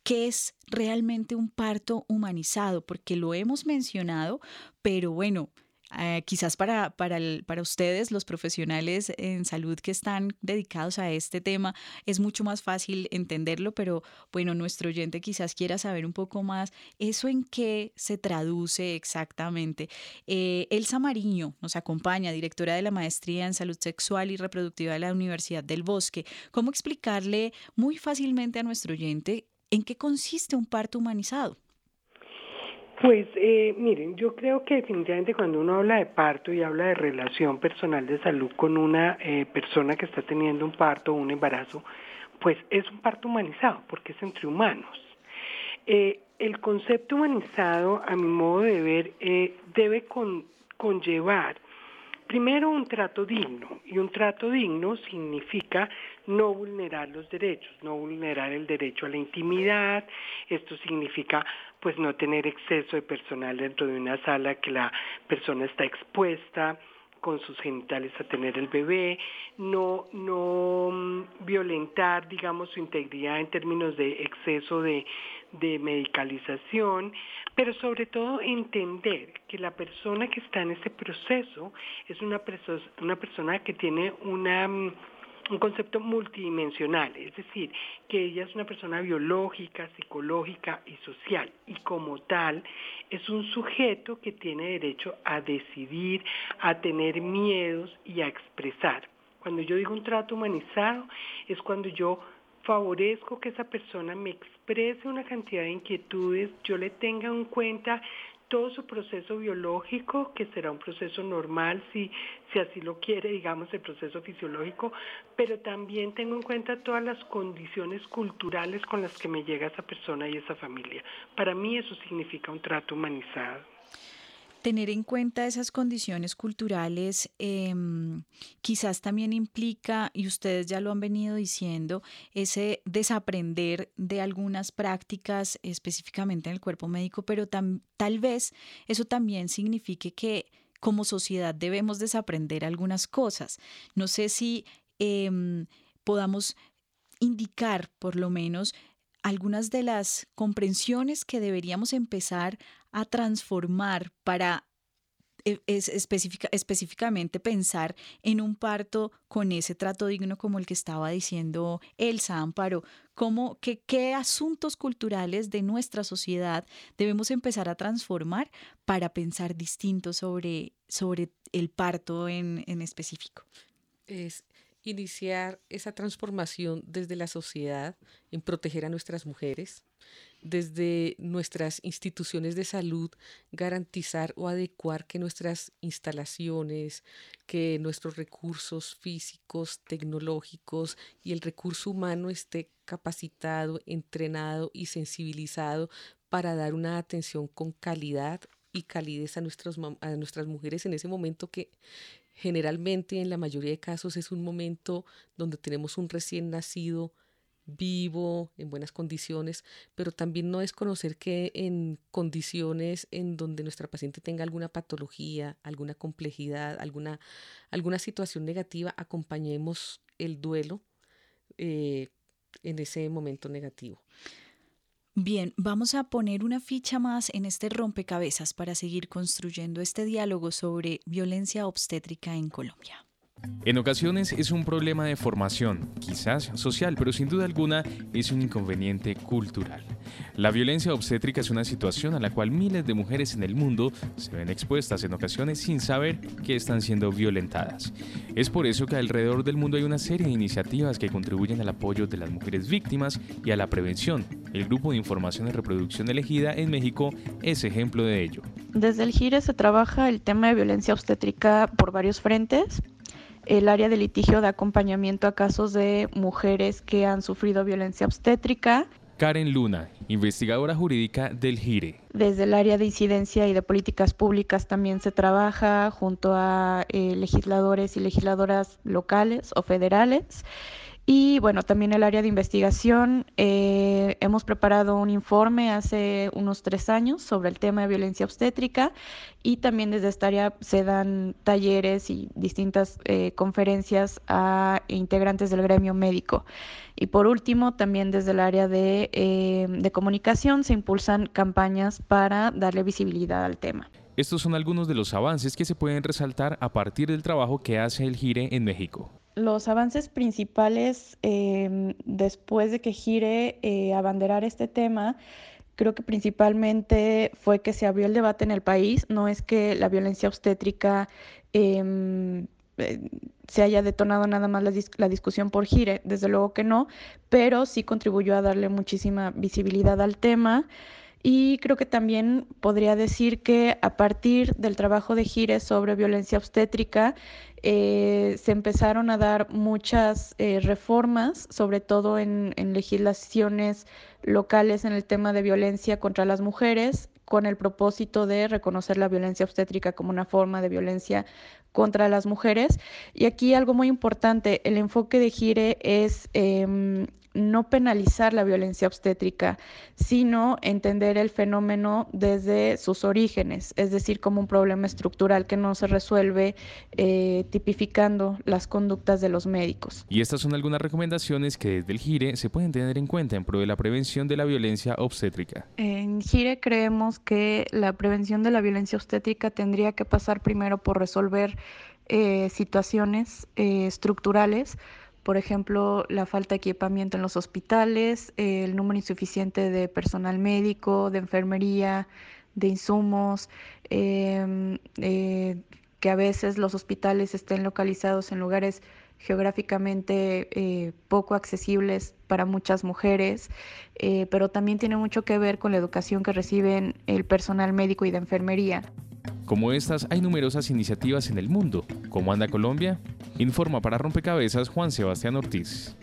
¿qué es realmente un parto humanizado? Porque lo hemos mencionado, pero bueno, eh, quizás para, para, para ustedes, los profesionales en salud que están dedicados a este tema, es mucho más fácil entenderlo, pero bueno, nuestro oyente quizás quiera saber un poco más eso en qué se traduce exactamente. Eh, Elsa Mariño nos acompaña, directora de la maestría en salud sexual y reproductiva de la Universidad del Bosque. ¿Cómo explicarle muy fácilmente a nuestro oyente en qué consiste un parto humanizado? Pues eh, miren, yo creo que definitivamente cuando uno habla de parto y habla de relación personal de salud con una eh, persona que está teniendo un parto o un embarazo, pues es un parto humanizado porque es entre humanos. Eh, el concepto humanizado, a mi modo de ver, debe conllevar Primero, un trato digno. Y un trato digno significa no vulnerar los derechos, no vulnerar el derecho a la intimidad. Esto significa pues no tener exceso de personal dentro de una sala que la persona está expuesta con sus genitales a tener el bebé, no, no mm, violentar, digamos, su integridad en términos de exceso de, de medicalización, pero sobre todo entender que la persona que está en ese proceso es una, una persona que tiene una mm, un concepto multidimensional, es decir, que ella es una persona biológica, psicológica y social, y como tal es un sujeto que tiene derecho a decidir, a tener miedos y a expresar. Cuando yo digo un trato humanizado, es cuando yo favorezco que esa persona me exprese una cantidad de inquietudes, yo le tenga en cuenta todo su proceso biológico, que será un proceso normal si, si así lo quiere, digamos, el proceso fisiológico, pero también tengo en cuenta todas las condiciones culturales con las que me llega esa persona y esa familia. Para mí eso significa un trato humanizado tener en cuenta esas condiciones culturales em, quizás también implica, y ustedes ya lo han venido diciendo, ese desaprender de algunas prácticas específicamente en el cuerpo médico, pero tal vez eso también signifique que como sociedad debemos desaprender algunas cosas. No sé si em, podamos indicar por lo menos algunas de las comprensiones que deberíamos empezar a transformar para e, es específicamente pensar en un parto con ese trato digno como el que estaba diciendo Elsa Amparo, cómo, qué, qué asuntos culturales de nuestra sociedad debemos empezar a transformar para pensar distinto sobre, sobre el parto en, en específico. Es iniciar esa transformación desde la sociedad en proteger a nuestras mujeres, desde nuestras instituciones de salud garantizar o adecuar que nuestras instalaciones, que nuestros recursos físicos, tecnológicos y el recurso humano esté capacitado, entrenado y sensibilizado para dar una atención con calidad y calidez a, nuestras mujeres en ese momento que generalmente en la mayoría de casos es un momento donde tenemos un recién nacido vivo, en buenas condiciones, pero también no desconocer que en condiciones en donde nuestra paciente tenga alguna patología, alguna complejidad, alguna, alguna situación negativa, acompañemos el duelo eh, en ese momento negativo. Bien, vamos a poner una ficha más en este rompecabezas para seguir construyendo este diálogo sobre violencia obstétrica en Colombia. En ocasiones es un problema de formación, quizás social, pero sin duda alguna es un inconveniente cultural. La violencia obstétrica es una situación a la cual miles de mujeres en el mundo se ven expuestas en ocasiones sin saber que están siendo violentadas. Es por eso que alrededor del mundo hay una serie de iniciativas que contribuyen al apoyo de las mujeres víctimas y a la prevención. El Grupo de Información y Reproducción Elegida en México es ejemplo de ello. Desde el GIRE se trabaja el tema de violencia obstétrica por varios frentes el área de litigio de acompañamiento a casos de mujeres que han sufrido violencia obstétrica. Karen Luna, investigadora jurídica del GIRE. Desde el área de incidencia y de políticas públicas también se trabaja junto a eh, legisladores y legisladoras locales o federales. Y bueno, también el área de investigación, eh, hemos preparado un informe hace unos tres años sobre el tema de violencia obstétrica y también desde esta área se dan talleres y distintas eh, conferencias a integrantes del gremio médico. Y por último, también desde el área eh, de comunicación se impulsan campañas para darle visibilidad al tema. Estos son algunos de los avances que se pueden resaltar a partir del trabajo que hace el GIRE en México. Los avances principales em, después de que Gire eh, abanderar este tema, creo que principalmente fue que se abrió el debate en el país. No es que la violencia obstétrica em, eh, se haya detonado nada más la, la, discusión por Gire, desde luego que no, pero sí contribuyó a darle muchísima visibilidad al tema. Y creo que también podría decir que a partir del trabajo de Gire sobre violencia obstétrica, eh, se empezaron a dar muchas eh, reformas, sobre todo en, legislaciones locales en el tema de violencia contra las mujeres, con el propósito de reconocer la violencia obstétrica como una forma de violencia contra las mujeres. Y aquí algo muy importante, el enfoque de Gire es em, no penalizar la violencia obstétrica, sino entender el fenómeno desde sus orígenes, es decir, como un problema estructural que no se resuelve eh, tipificando las conductas de los médicos. Y estas son algunas recomendaciones que desde el GIRE se pueden tener en cuenta en pro de la prevención de la violencia obstétrica. En GIRE creemos que la prevención de la violencia obstétrica tendría que pasar primero por resolver eh, situaciones eh, estructurales, por ejemplo, la falta de equipamiento en los hospitales, el número insuficiente de personal médico, de enfermería, de insumos, em, eh, que a veces los hospitales estén localizados en lugares geográficamente eh, poco accesibles para muchas mujeres, eh, pero también tiene mucho que ver con la educación que reciben el personal médico y de enfermería. Como estas, hay numerosas iniciativas en el mundo. ¿Cómo anda Colombia? Informa para Rompecabezas Juan Sebastián Ortiz.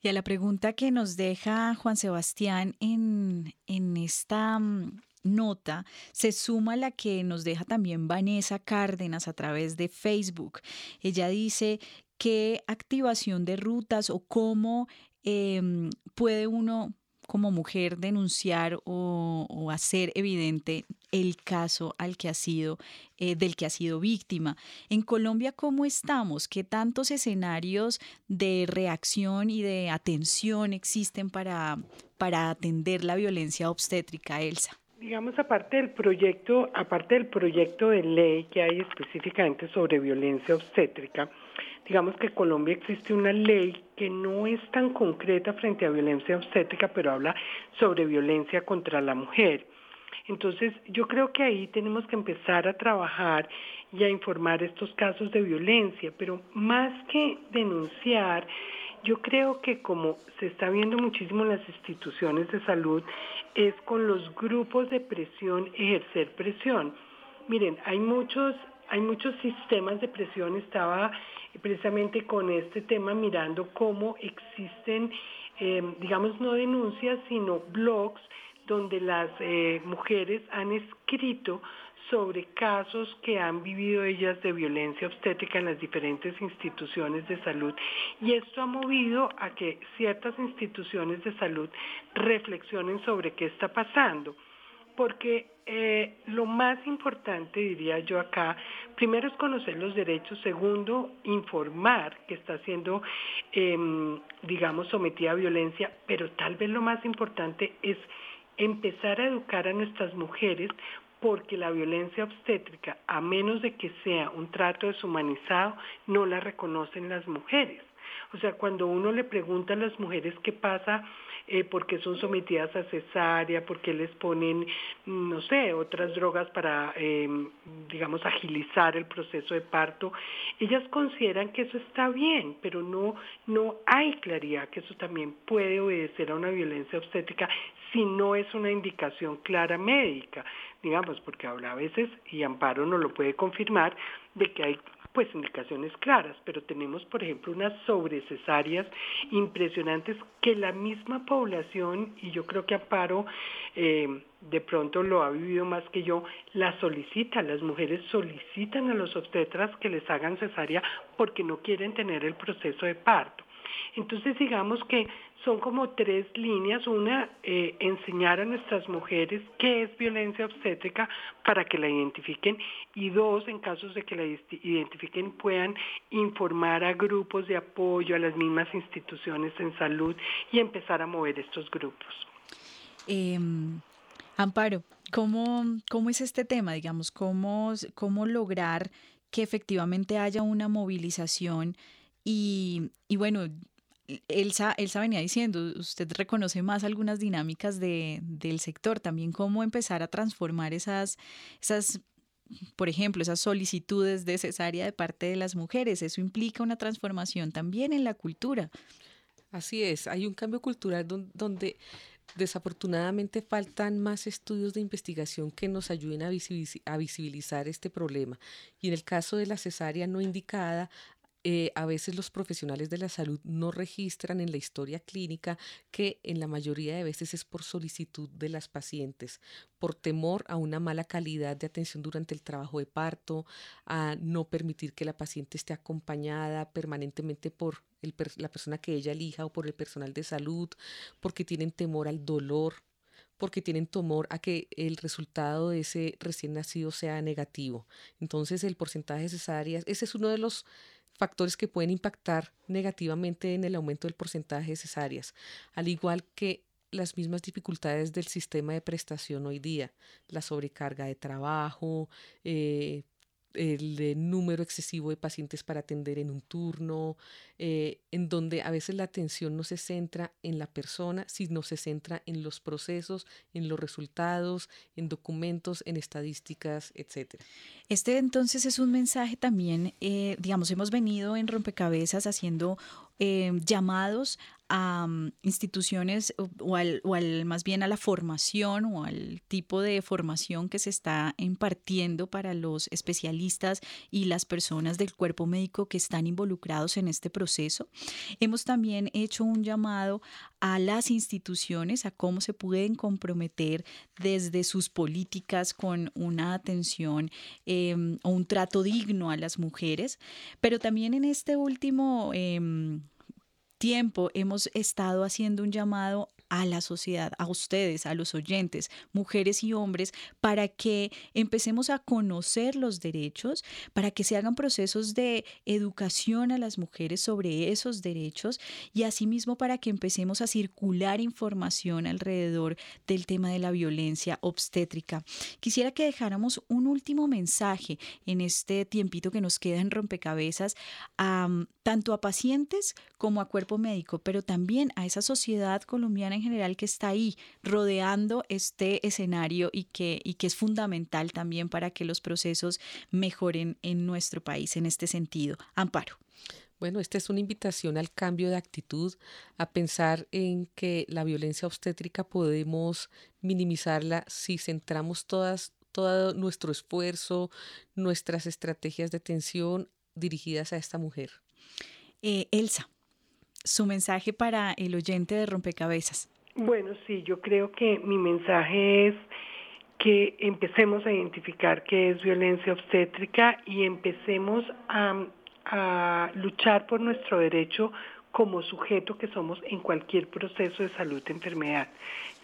Y a la pregunta que nos deja Juan Sebastián en, en esta mm, nota se suma la que nos deja también Vanessa Cárdenas a través de Facebook. Ella dice qué activación de rutas o cómo em, puede uno como mujer denunciar o, hacer evidente el caso al que ha sido, eh, del que ha sido víctima. En Colombia, ¿cómo estamos? ¿Qué tantos escenarios de reacción y de atención existen para, para atender la violencia obstétrica, Elsa? Digamos, aparte del proyecto, aparte del proyecto de ley que hay específicamente sobre violencia obstétrica, digamos que en Colombia existe una ley que no es tan concreta frente a violencia obstétrica, pero habla sobre violencia contra la mujer. Entonces, yo creo que ahí tenemos que empezar a trabajar y a informar estos casos de violencia, pero más que denunciar, yo creo que como se está viendo muchísimo en las instituciones de salud, es con los grupos de presión ejercer presión. Miren, hay muchos, hay muchos sistemas de presión, estaba precisamente con este tema mirando cómo existen, eh, digamos, no denuncias, sino blogs donde las eh, mujeres han escrito sobre casos que han vivido ellas de violencia obstétrica en las diferentes instituciones de salud. Y esto ha movido a que ciertas instituciones de salud reflexionen sobre qué está pasando porque eh, lo más importante, diría yo acá, primero es conocer los derechos, segundo, informar que está siendo, em, digamos, sometida a violencia, pero tal vez lo más importante es empezar a educar a nuestras mujeres porque la violencia obstétrica, a menos de que sea un trato deshumanizado, no la reconocen las mujeres. O sea, cuando uno le pregunta a las mujeres qué pasa eh, porque son sometidas a cesárea, porque les ponen, no sé, otras drogas para, em, digamos, agilizar el proceso de parto. Ellas consideran que eso está bien, pero no, no hay claridad que eso también puede obedecer a una violencia obstétrica si no es una indicación clara médica, digamos, porque ahora a veces, y Amparo no lo puede confirmar, de que hay pues indicaciones claras, pero tenemos, por ejemplo, unas sobrecesáreas impresionantes que la misma población, y yo creo que Amparo eh, de pronto lo ha vivido más que yo, la solicita, las mujeres solicitan a los obstetras que les hagan cesárea porque no quieren tener el proceso de parto. Entonces digamos que son como tres líneas. Una, eh, enseñar a nuestras mujeres qué es violencia obstétrica para que la identifiquen. Y dos, en casos de que la identifiquen, puedan informar a grupos de apoyo, a las mismas instituciones en salud y empezar a mover estos grupos. Em, Amparo, ¿cómo, ¿cómo es este tema? Digamos, ¿cómo, cómo lograr que efectivamente haya una movilización y, y bueno, Elsa, Elsa venía diciendo, usted reconoce más algunas dinámicas de, del sector, también cómo empezar a transformar esas, esas, por ejemplo, esas solicitudes de cesárea de parte de las mujeres. Eso implica una transformación también en la cultura. Así es, hay un cambio cultural donde, desafortunadamente faltan más estudios de investigación que nos ayuden a visibilizar este problema. Y en el caso de la cesárea no indicada, eh, a veces los profesionales de la salud no registran en la historia clínica que en la mayoría de veces es por solicitud de las pacientes, por temor a una mala calidad de atención durante el trabajo de parto, a no permitir que la paciente esté acompañada permanentemente por la persona que ella elija o por el personal de salud, porque tienen temor al dolor porque tienen temor a que el resultado de ese recién nacido sea negativo. Entonces el porcentaje de cesáreas, ese es uno de los factores que pueden impactar negativamente en el aumento del porcentaje de cesáreas, al igual que las mismas dificultades del sistema de prestación hoy día, la sobrecarga de trabajo, eh, el número excesivo de pacientes para atender en un turno, eh, en donde a veces la atención no se centra en la persona, sino se centra en los procesos, en los resultados, en documentos, en estadísticas, etc. Este entonces es un mensaje también, eh, digamos, hemos venido en rompecabezas haciendo eh, llamados a mm, instituciones o al, o al, más bien a la formación o al tipo de formación que se está impartiendo para los especialistas y las personas del cuerpo médico que están involucrados en este proceso. Hemos también hecho un llamado a las instituciones a cómo se pueden comprometer desde sus políticas con una atención em, o un trato digno a las mujeres, pero también en este último em, tiempo hemos estado haciendo un llamado a la sociedad, a ustedes, a los oyentes, mujeres y hombres, para que empecemos a conocer los derechos, para que se hagan procesos de educación a las mujeres sobre esos derechos y asimismo para que empecemos a circular información alrededor del tema de la violencia obstétrica. Quisiera que dejáramos un último mensaje en este tiempito que nos queda en rompecabezas, tanto a pacientes como a cuerpo médico, pero también a esa sociedad colombiana en general que está ahí rodeando este escenario y que, y que es fundamental también para que los procesos mejoren en nuestro país en este sentido. Amparo. Bueno, esta es una invitación al cambio de actitud, a pensar en que la violencia obstétrica podemos minimizarla si centramos todas, todo nuestro esfuerzo, nuestras estrategias de atención dirigidas a esta mujer. Eh, Elsa, su mensaje para el oyente de Rompecabezas. Bueno, sí, yo creo que mi mensaje es que empecemos a identificar qué es violencia obstétrica y empecemos a, luchar por nuestro derecho como sujeto que somos en cualquier proceso de salud de enfermedad.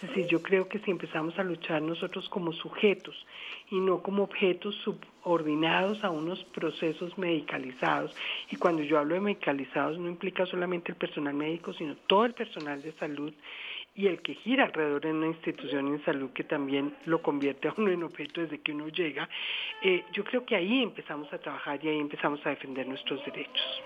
Es decir, yo creo que si empezamos a luchar nosotros como sujetos y no como objetos subordinados a unos procesos medicalizados, y cuando yo hablo de medicalizados no implica solamente el personal médico, sino todo el personal de salud y el que gira alrededor de una institución de salud que también lo convierte a uno en objeto desde que uno llega, eh, yo creo que ahí empezamos a trabajar y ahí empezamos a defender nuestros derechos.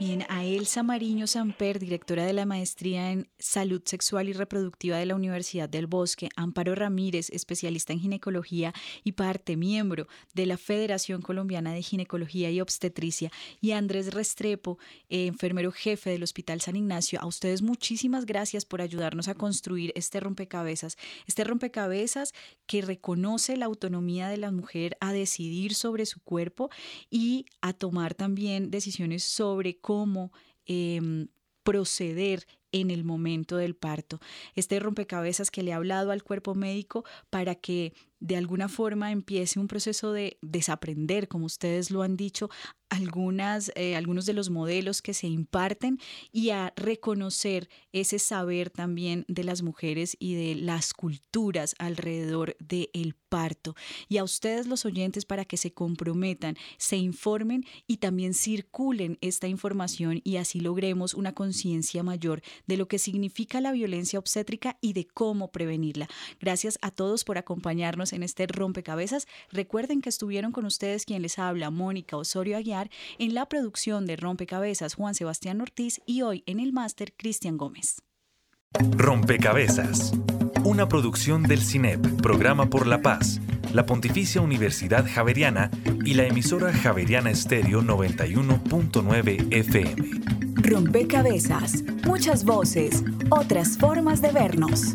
Bien, a Elsa Mariño Samper, directora de la maestría en salud sexual y reproductiva de la Universidad del Bosque, Amparo Ramírez, especialista en ginecología y parte miembro de la Federación Colombiana de Ginecología y Obstetricia, y Andrés Restrepo, eh, enfermero jefe del Hospital San Ignacio. A ustedes muchísimas gracias por ayudarnos a construir este rompecabezas, este rompecabezas que reconoce la autonomía de la mujer a decidir sobre su cuerpo y a tomar también decisiones sobre cómo em, proceder en el momento del parto. Este rompecabezas que le ha hablado al cuerpo médico para que de alguna forma empiece un proceso de desaprender, como ustedes lo han dicho, algunas, eh, algunos de los modelos que se imparten y a reconocer ese saber también de las mujeres y de las culturas alrededor del parto. Y a ustedes los oyentes para que se comprometan, se informen y también circulen esta información y así logremos una conciencia mayor de lo que significa la violencia obstétrica y de cómo prevenirla. Gracias a todos por acompañarnos en este rompecabezas. Recuerden que estuvieron con ustedes quien les habla, Mónica Osorio Aguiar en la producción de Rompecabezas Juan Sebastián Ortiz y hoy en el máster Cristian Gómez. Rompecabezas, una producción del CINEP, Programa por la Paz, la Pontificia Universidad Javeriana y la emisora Javeriana Estéreo 91.9 FM. Rompecabezas, muchas voces, otras formas de vernos.